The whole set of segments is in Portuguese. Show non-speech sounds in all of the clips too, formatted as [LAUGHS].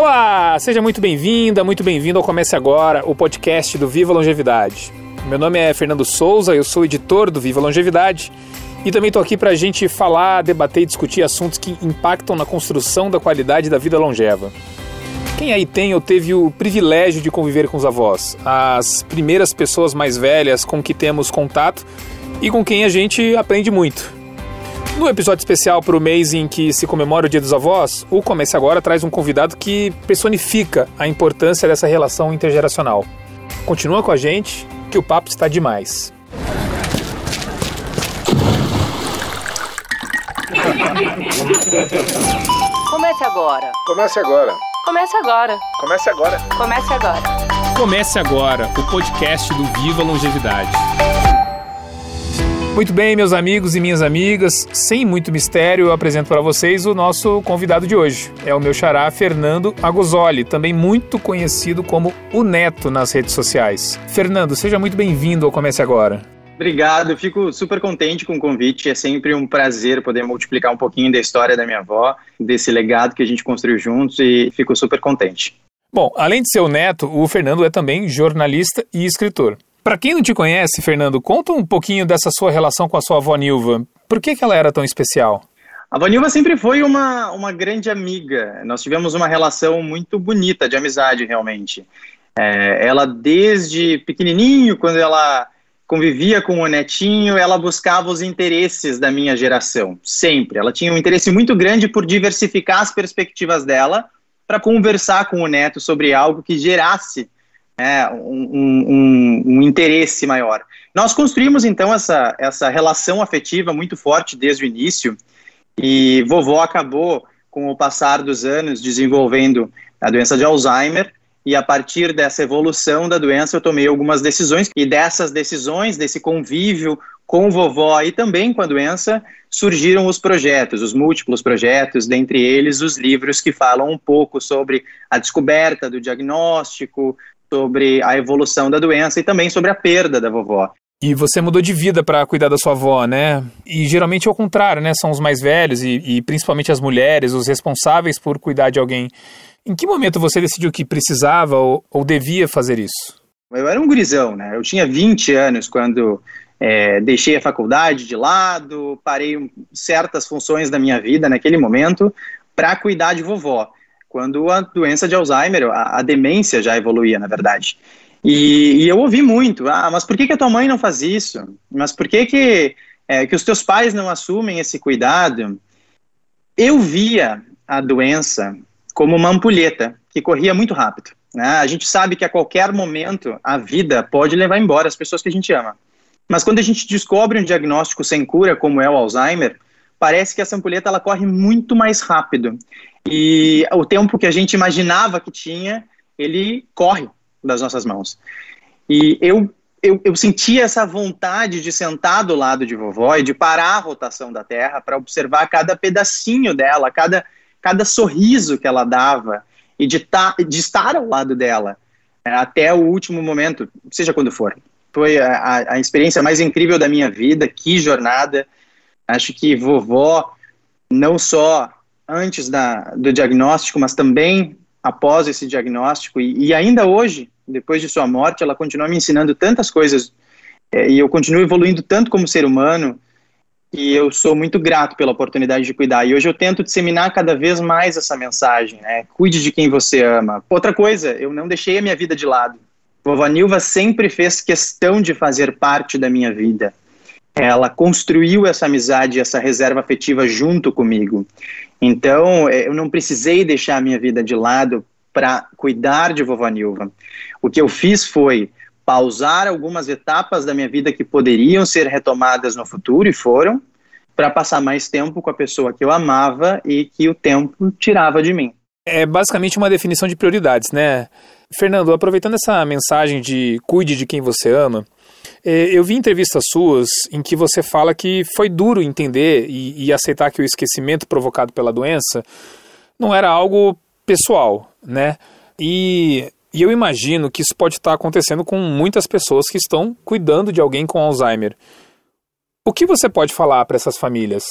Olá, seja muito bem-vinda, muito bem-vindo ao Comece Agora, o podcast do Viva Longevidade. Meu nome é Fernando Souza, eu sou editor do Viva Longevidade e também estou aqui para a gente falar, debater e discutir assuntos que impactam na construção da qualidade da vida longeva. Quem aí tem ou teve o privilégio de conviver com os avós? As primeiras pessoas mais velhas com que temos contato e com quem a gente aprende muito. No episódio especial para o mês em que se comemora o Dia dos Avós, o Comece Agora traz um convidado que personifica a importância dessa relação intergeracional. Continua com a gente, que o papo está demais. Comece agora. Comece agora. Comece agora. Comece agora. Comece agora. Comece agora o podcast do Viva Longevidade. Muito bem, meus amigos e minhas amigas, sem muito mistério, eu apresento para vocês o nosso convidado de hoje. É o meu xará Fernando Agosoli, também muito conhecido como o Neto nas redes sociais. Fernando, seja muito bem-vindo ao Comece Agora. Obrigado, fico super contente com o convite. É sempre um prazer poder multiplicar um pouquinho da história da minha avó, desse legado que a gente construiu juntos e fico super contente. Bom, além de ser o neto, o Fernando é também jornalista e escritor. Para quem não te conhece, Fernando, conta um pouquinho dessa sua relação com a sua avó Nilva. Por que, que ela era tão especial? A avó Nilva sempre foi uma, uma grande amiga. Nós tivemos uma relação muito bonita de amizade, realmente. É, ela, desde pequenininho, quando ela convivia com o netinho, ela buscava os interesses da minha geração, sempre. Ela tinha um interesse muito grande por diversificar as perspectivas dela para conversar com o neto sobre algo que gerasse é, um, um, um, interesse maior. Nós construímos então essa, essa relação afetiva muito forte desde o início e vovó acabou, com o passar dos anos, desenvolvendo a doença de Alzheimer e a partir dessa evolução da doença eu tomei algumas decisões e dessas decisões, desse convívio com vovó e também com a doença, surgiram os projetos, os múltiplos projetos, dentre eles os livros que falam um pouco sobre a descoberta do diagnóstico, sobre a evolução da doença e também sobre a perda da vovó. E você mudou de vida para cuidar da sua avó, né? E geralmente é o contrário, né? São os mais velhos e, e, principalmente as mulheres, os responsáveis por cuidar de alguém. Em que momento você decidiu que precisava ou, ou devia fazer isso? Eu era um gurizão, né? Eu tinha 20 anos quando é, deixei a faculdade de lado, parei certas funções da minha vida naquele momento para cuidar de vovó quando a doença de Alzheimer, a, a demência já evoluía, na verdade. E, e, eu ouvi muito, ah, mas por que, que a tua mãe não faz isso? Mas por que, que, é, que os teus pais não assumem esse cuidado? Eu via a doença como uma ampulheta que corria muito rápido. Né? A gente sabe que a qualquer momento a vida pode levar embora as pessoas que a gente ama. Mas quando a gente descobre um diagnóstico sem cura, como é o Alzheimer, parece que essa ampulheta ela corre muito mais rápido. E o tempo que a gente imaginava que tinha, ele corre das nossas mãos. E eu, eu, eu sentia essa vontade de sentar do lado de vovó e de parar a rotação da Terra para observar cada pedacinho dela, cada, cada sorriso que ela dava e de, ta, de estar ao lado dela é, até o último momento, seja quando for. Foi a, a experiência mais incrível da minha vida, que jornada. Acho que vovó não só antes da, do diagnóstico, mas também após esse diagnóstico. E, e, ainda hoje, depois de sua morte, ela continua me ensinando tantas coisas. É, e eu continuo evoluindo tanto como ser humano. E eu sou muito grato pela oportunidade de cuidar. E hoje eu tento disseminar cada vez mais essa mensagem, né? Cuide de quem você ama. Outra coisa, eu não deixei a minha vida de lado. Vovó Nilva sempre fez questão de fazer parte da minha vida. Ela construiu essa amizade, essa reserva afetiva junto comigo. Então, é, eu não precisei deixar a minha vida de lado para cuidar de vovó Nilva. O que eu fiz foi pausar algumas etapas da minha vida que poderiam ser retomadas no futuro e foram, para passar mais tempo com a pessoa que eu amava e que o tempo tirava de mim. É basicamente uma definição de prioridades, né? Fernando, aproveitando essa mensagem de cuide de quem você ama, é, eu vi entrevistas suas em que você fala que foi duro entender e, e aceitar que o esquecimento provocado pela doença não era algo pessoal, né? E, e eu imagino que isso pode estar acontecendo com muitas pessoas que estão cuidando de alguém com Alzheimer. O que você pode falar para essas famílias?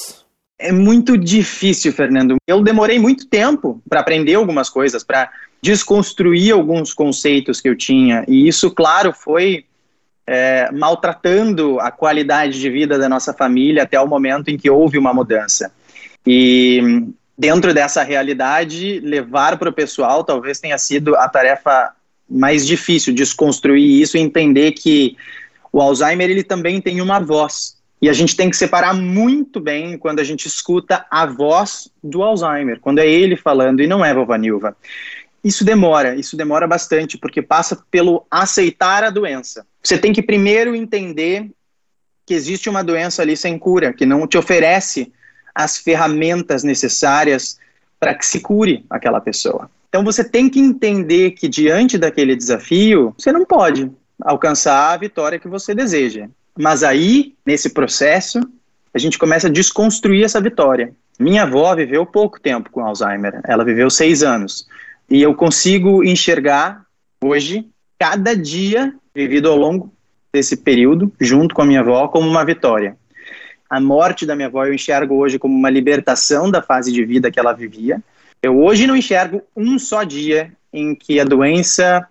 É muito difícil, Fernando. Eu demorei muito tempo para aprender algumas coisas, para desconstruir alguns conceitos que eu tinha. E isso, claro, foi é, maltratando a qualidade de vida da nossa família até o momento em que houve uma mudança. E dentro dessa realidade, levar para o pessoal talvez tenha sido a tarefa mais difícil, desconstruir isso e entender que o Alzheimer ele também tem uma voz. E a gente tem que separar muito bem quando a gente escuta a voz do Alzheimer, quando é ele falando e não é vovó Nilva. Isso demora, isso demora bastante, porque passa pelo aceitar a doença. Você tem que primeiro entender que existe uma doença ali sem cura, que não te oferece as ferramentas necessárias para que se cure aquela pessoa. Então você tem que entender que diante daquele desafio, você não pode alcançar a vitória que você deseja. Mas aí, nesse processo, a gente começa a desconstruir essa vitória. Minha avó viveu pouco tempo com Alzheimer, ela viveu seis anos. E eu consigo enxergar hoje, cada dia vivido ao longo desse período, junto com a minha avó, como uma vitória. A morte da minha avó eu enxergo hoje como uma libertação da fase de vida que ela vivia. Eu hoje não enxergo um só dia em que a doença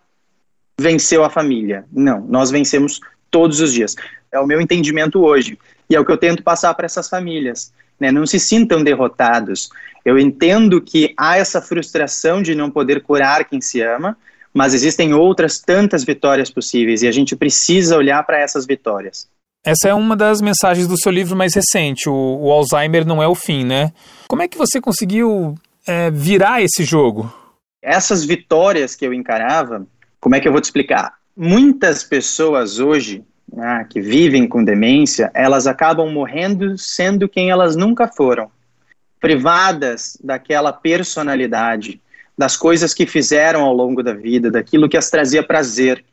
venceu a família. Não, nós vencemos todos os dias. É o meu entendimento hoje. E é o que eu tento passar para essas famílias. Né? Não se sintam derrotados. Eu entendo que há essa frustração de não poder curar quem se ama, mas existem outras tantas vitórias possíveis e a gente precisa olhar para essas vitórias. Essa é uma das mensagens do seu livro mais recente, o, o Alzheimer não é o fim, né? Como é que você conseguiu é, virar esse jogo? Essas vitórias que eu encarava, como é que eu vou te explicar? Muitas pessoas hoje né, que vivem com demência, elas acabam morrendo sendo quem elas nunca foram privadas daquela personalidade, das coisas que fizeram ao longo da vida, daquilo que as trazia prazer.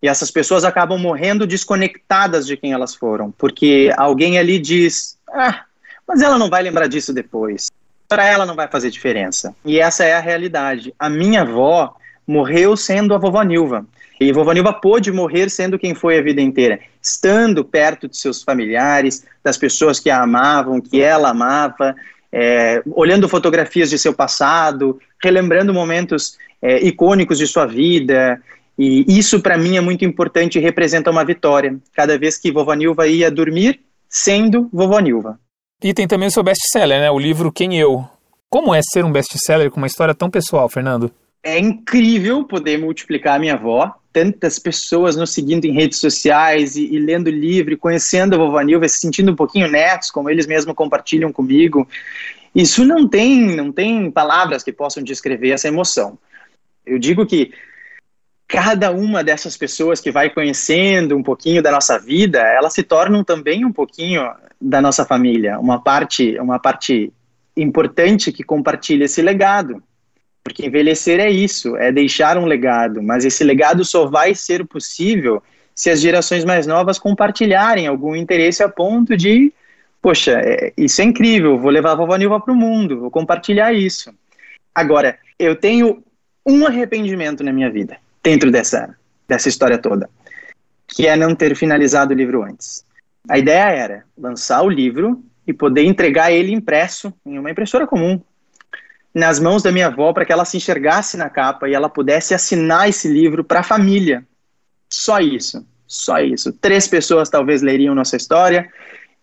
E essas pessoas acabam morrendo desconectadas de quem elas foram, porque alguém ali diz: ah, mas ela não vai lembrar disso depois. Para ela não vai fazer diferença. E essa é a realidade. A minha avó morreu sendo a vovó Nilva. E vovó Nilva pôde morrer sendo quem foi a vida inteira, estando perto de seus familiares, das pessoas que a amavam, que ela amava, é, olhando fotografias de seu passado, relembrando momentos é, icônicos de sua vida. E isso, para mim, é muito importante e representa uma vitória. Cada vez que Vovó Nilva ia dormir, sendo Vovó Nilva. E tem também o seu best-seller, né? O livro Quem Eu. Como é ser um best-seller com uma história tão pessoal, Fernando? É incrível poder multiplicar a minha avó, tantas pessoas nos seguindo em redes sociais e, e lendo livro, conhecendo a vovó Nilva, se sentindo um pouquinho netos, como eles mesmos compartilham comigo. Isso não tem, não tem palavras que possam descrever essa emoção. Eu digo que cada uma dessas pessoas que vai conhecendo um pouquinho da nossa vida, elas se tornam também um pouquinho da nossa família, uma parte, uma parte importante que compartilha esse legado. Porque envelhecer é isso, é deixar um legado, mas esse legado só vai ser possível se as gerações mais novas compartilharem algum interesse a ponto de, poxa, é, isso é incrível, vou levar a vovó Nilva para o mundo, vou compartilhar isso. Agora, eu tenho um arrependimento na minha vida, dentro dessa, dessa história toda, que é não ter finalizado o livro antes. A ideia era lançar o livro e poder entregar ele impresso em uma impressora comum, nas mãos da minha avó para que ela se enxergasse na capa e ela pudesse assinar esse livro para a família. Só isso, só isso. Três pessoas talvez leriam nossa história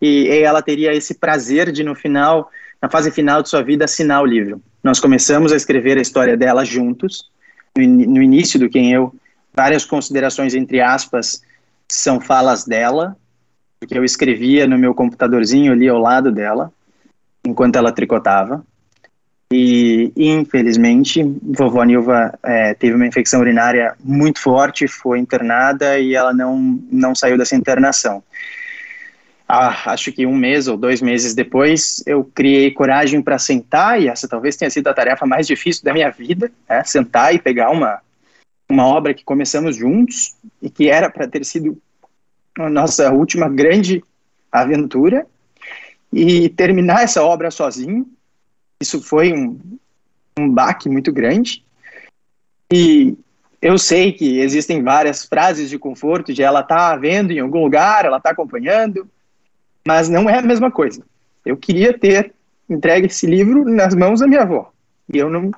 e, e ela teria esse prazer de no final, na fase final de sua vida, assinar o livro. Nós começamos a escrever a história dela juntos. No, no início do quem eu, várias considerações entre aspas são falas dela, porque eu escrevia no meu computadorzinho ali ao lado dela, enquanto ela tricotava. E, infelizmente, vovó Nilva é, teve uma infecção urinária muito forte, foi internada e ela não, não saiu dessa internação. Ah, acho que um mês ou dois meses depois, eu criei coragem para sentar, e essa talvez tenha sido a tarefa mais difícil da minha vida, é, sentar e pegar uma, uma obra que começamos juntos e que era para ter sido a nossa última grande aventura, e terminar essa obra sozinho, isso foi um, um baque muito grande. E eu sei que existem várias frases de conforto de ela tá vendo em algum lugar, ela está acompanhando, mas não é a mesma coisa. Eu queria ter entregue esse livro nas mãos da minha avó. E eu não,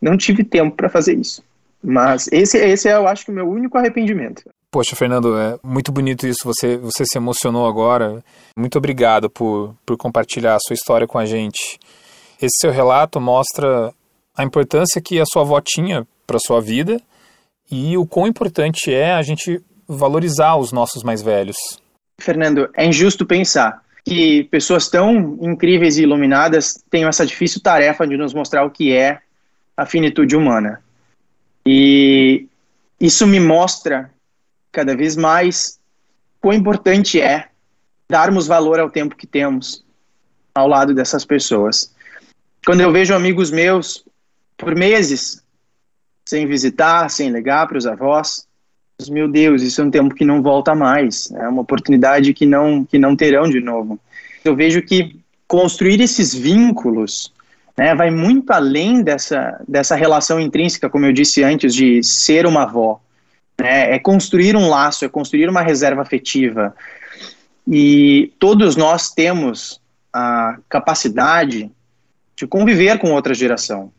não tive tempo para fazer isso. Mas esse, esse é, eu acho que o meu único arrependimento. Poxa, Fernando, é muito bonito isso. Você, você se emocionou agora. Muito obrigado por, por compartilhar a sua história com a gente. Esse seu relato mostra a importância que a sua avó tinha para sua vida e o quão importante é a gente valorizar os nossos mais velhos. Fernando, é injusto pensar que pessoas tão incríveis e iluminadas tenham essa difícil tarefa de nos mostrar o que é a finitude humana. E isso me mostra cada vez mais quão importante é darmos valor ao tempo que temos ao lado dessas pessoas. Quando eu vejo amigos meus por meses sem visitar, sem ligar para os avós, meu Deus, isso é um tempo que não volta mais, é uma oportunidade que não que não terão de novo. Eu vejo que construir esses vínculos né, vai muito além dessa, dessa relação intrínseca, como eu disse antes, de ser uma avó. Né, é construir um laço, é construir uma reserva afetiva. E todos nós temos a capacidade de conviver com outra geração.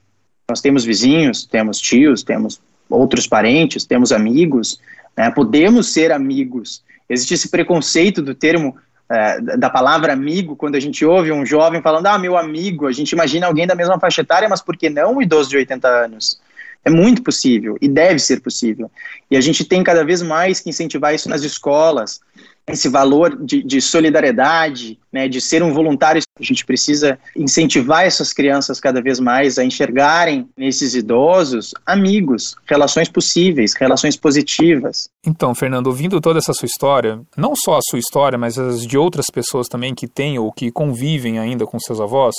Nós temos vizinhos, temos tios, temos outros parentes, temos amigos, né, podemos ser amigos. Existe esse preconceito do termo é, da palavra amigo, quando a gente ouve um jovem falando, ah, meu amigo, a gente imagina alguém da mesma faixa etária, mas por que não um idoso de 80 anos? É muito possível e deve ser possível. E a gente tem cada vez mais que incentivar isso nas escolas, esse valor de, de, solidariedade, né, de ser um voluntário. A gente precisa incentivar essas crianças cada vez mais a enxergarem nesses idosos amigos, relações possíveis, relações positivas. Então, Fernando, ouvindo toda essa sua história, não só a sua história, mas as de outras pessoas também que têm ou que convivem ainda com seus avós,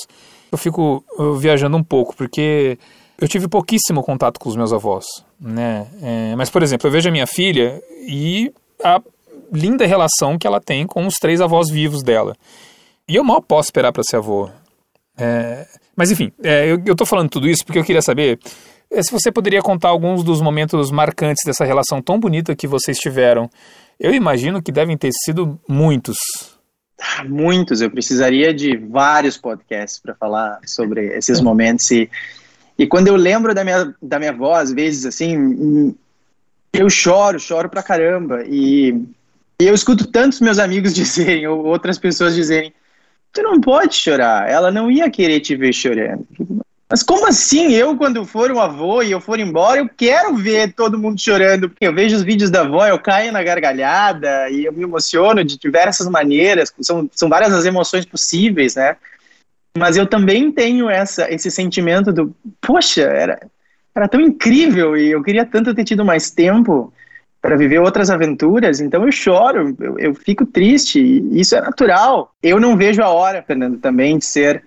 eu fico viajando um pouco, porque eu tive pouquíssimo contato com os meus avós, né? É, mas, por exemplo, eu vejo a minha filha e a linda relação que ela tem com os três avós vivos dela. E eu mal posso esperar para ser avô. É, mas enfim, é, eu, tô falando tudo isso porque eu queria saber é, se você poderia contar alguns dos momentos marcantes dessa relação tão bonita que vocês tiveram. Eu imagino que devem ter sido muitos. Muitos, eu precisaria de vários podcasts para falar sobre esses momentos. E, e quando eu lembro da minha, da minha avó, às vezes, assim, eu choro, choro pra caramba. E e eu escuto tantos meus amigos [LAUGHS] dizerem, ou outras pessoas dizerem, tu não pode chorar, ela não ia querer te ver chorando. Mas como assim? Eu, quando for um avô e eu for embora, eu quero ver todo mundo chorando. Porque eu vejo os vídeos da avó, eu caio na gargalhada e eu me emociono de diversas maneiras. São, são várias as emoções possíveis, né? Mas eu também tenho essa, esse sentimento do, poxa, era, era tão incrível e eu queria tanto ter tido mais tempo para viver outras aventuras, então eu choro, eu, eu fico triste, isso é natural. Eu não vejo a hora, Fernando, também de ser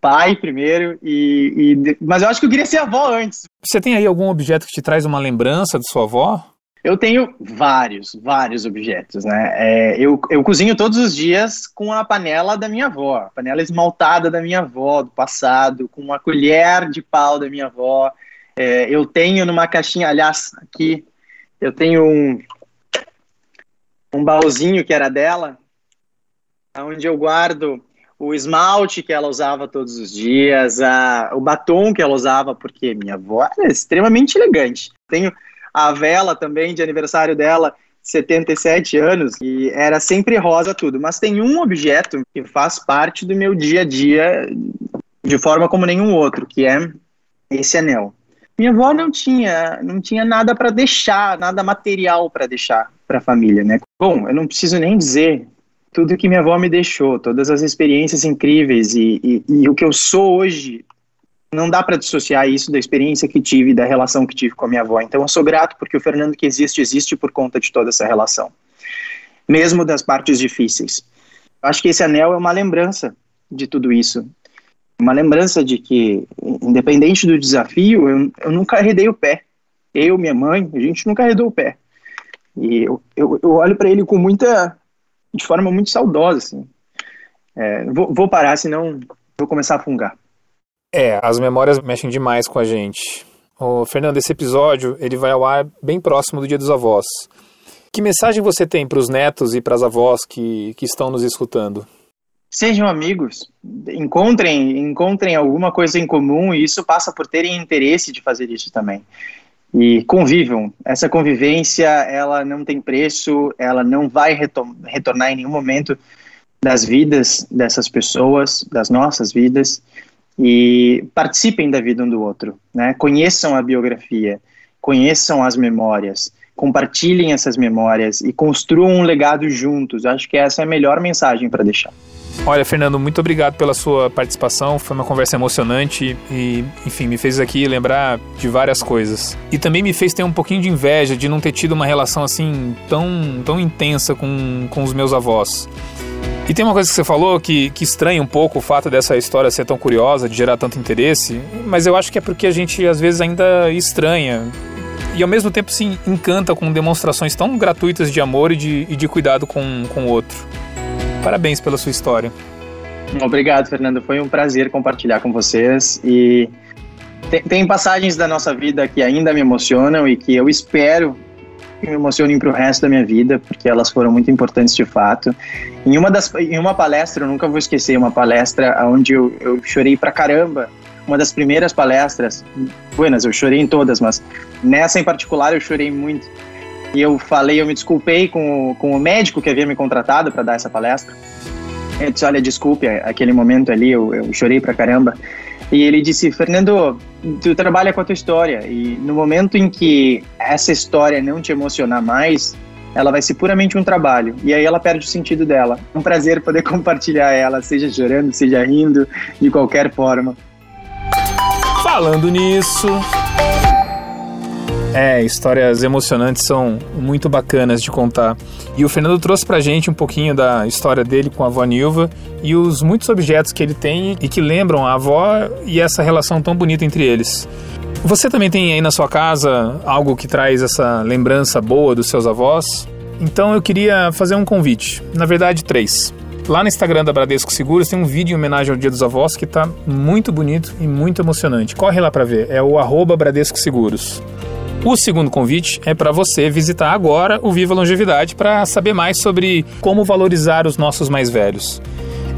pai primeiro, e, e, mas eu acho que eu queria ser avó antes. Você tem aí algum objeto que te traz uma lembrança de sua avó? Eu tenho vários, vários objetos, né? É, eu, eu cozinho todos os dias com a panela da minha avó, a panela esmaltada da minha avó, do passado, com uma colher de pau da minha avó. É, eu tenho numa caixinha, aliás, aqui eu tenho um, um baúzinho que era dela, onde eu guardo o esmalte que ela usava todos os dias, a, o batom que ela usava, porque minha avó era extremamente elegante. Tenho a vela também de aniversário dela, 77 anos, e era sempre rosa tudo. Mas tem um objeto que faz parte do meu dia a dia de forma como nenhum outro, que é esse anel. Minha avó não tinha, não tinha nada para deixar, nada material para deixar para a família, né? Bom, eu não preciso nem dizer tudo que minha avó me deixou, todas as experiências incríveis e, e, e o que eu sou hoje, não dá para dissociar isso da experiência que tive, da relação que tive com a minha avó. Então eu sou grato porque o Fernando que existe, existe por conta de toda essa relação, mesmo das partes difíceis. Acho que esse anel é uma lembrança de tudo isso uma lembrança de que, independente do desafio, eu, eu nunca arredei o pé. Eu, minha mãe, a gente nunca arredou o pé. E eu, eu, eu olho para ele com muita. de forma muito saudosa, assim. É, vou, vou parar, senão vou começar a fungar. É, as memórias mexem demais com a gente. Ô, Fernando, esse episódio ele vai ao ar bem próximo do Dia dos Avós. Que mensagem você tem para os netos e para as avós que, que estão nos escutando? Sejam amigos, encontrem, encontrem alguma coisa em comum e isso passa por terem interesse de fazer isso também. E convivam. Essa convivência, ela não tem preço, ela não vai retornar em nenhum momento das vidas dessas pessoas, das nossas vidas, e participem da vida um do outro, né? Conheçam a biografia, conheçam as memórias, compartilhem essas memórias e construam um legado juntos. Acho que essa é a melhor mensagem para deixar. Olha, Fernando, muito obrigado pela sua participação. Foi uma conversa emocionante e, enfim, me fez aqui lembrar de várias coisas. E também me fez ter um pouquinho de inveja de não ter tido uma relação assim tão, tão intensa com, com os meus avós. E tem uma coisa que você falou que, que estranha um pouco o fato dessa história ser tão curiosa, de gerar tanto interesse, mas eu acho que é porque a gente às vezes ainda estranha e ao mesmo tempo se encanta com demonstrações tão gratuitas de amor e de, e de cuidado com, com o outro. Parabéns pela sua história. Obrigado, Fernando. Foi um prazer compartilhar com vocês. E tem, tem passagens da nossa vida que ainda me emocionam e que eu espero que me emocionem para o resto da minha vida, porque elas foram muito importantes de fato. Em uma, das, em uma palestra, eu nunca vou esquecer, uma palestra onde eu, eu chorei pra caramba. Uma das primeiras palestras, buenas, eu chorei em todas, mas nessa em particular eu chorei muito e eu falei, eu me desculpei com, com o médico que havia me contratado para dar essa palestra. Eu disse, olha, desculpe, aquele momento ali eu, eu chorei pra caramba. E ele disse, Fernando, tu trabalha com a tua história e no momento em que essa história não te emocionar mais, ela vai ser puramente um trabalho e aí ela perde o sentido dela. É um prazer poder [LAUGHS] compartilhar ela, seja chorando, seja rindo, de qualquer forma. Falando nisso, é, histórias emocionantes são muito bacanas de contar. E o Fernando trouxe pra gente um pouquinho da história dele com a avó Nilva e os muitos objetos que ele tem e que lembram a avó e essa relação tão bonita entre eles. Você também tem aí na sua casa algo que traz essa lembrança boa dos seus avós? Então eu queria fazer um convite, na verdade três. Lá no Instagram da Bradesco Seguros tem um vídeo em homenagem ao Dia dos Avós que está muito bonito e muito emocionante. Corre lá para ver, é o arroba Bradesco Seguros. O segundo convite é para você visitar agora o Viva Longevidade para saber mais sobre como valorizar os nossos mais velhos.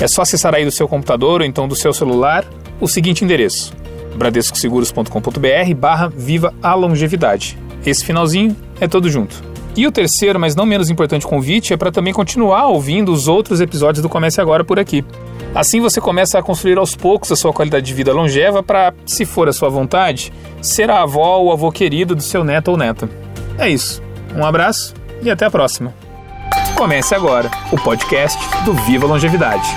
É só acessar aí do seu computador ou então do seu celular o seguinte endereço: bradescoseguros.com.br barra Viva a Longevidade. Esse finalzinho é todo junto. E o terceiro, mas não menos importante convite, é para também continuar ouvindo os outros episódios do Comece Agora por aqui. Assim você começa a construir aos poucos a sua qualidade de vida longeva para, se for a sua vontade, ser a avó ou avô querido do seu neto ou neta. É isso. Um abraço e até a próxima. Comece agora o podcast do Viva Longevidade.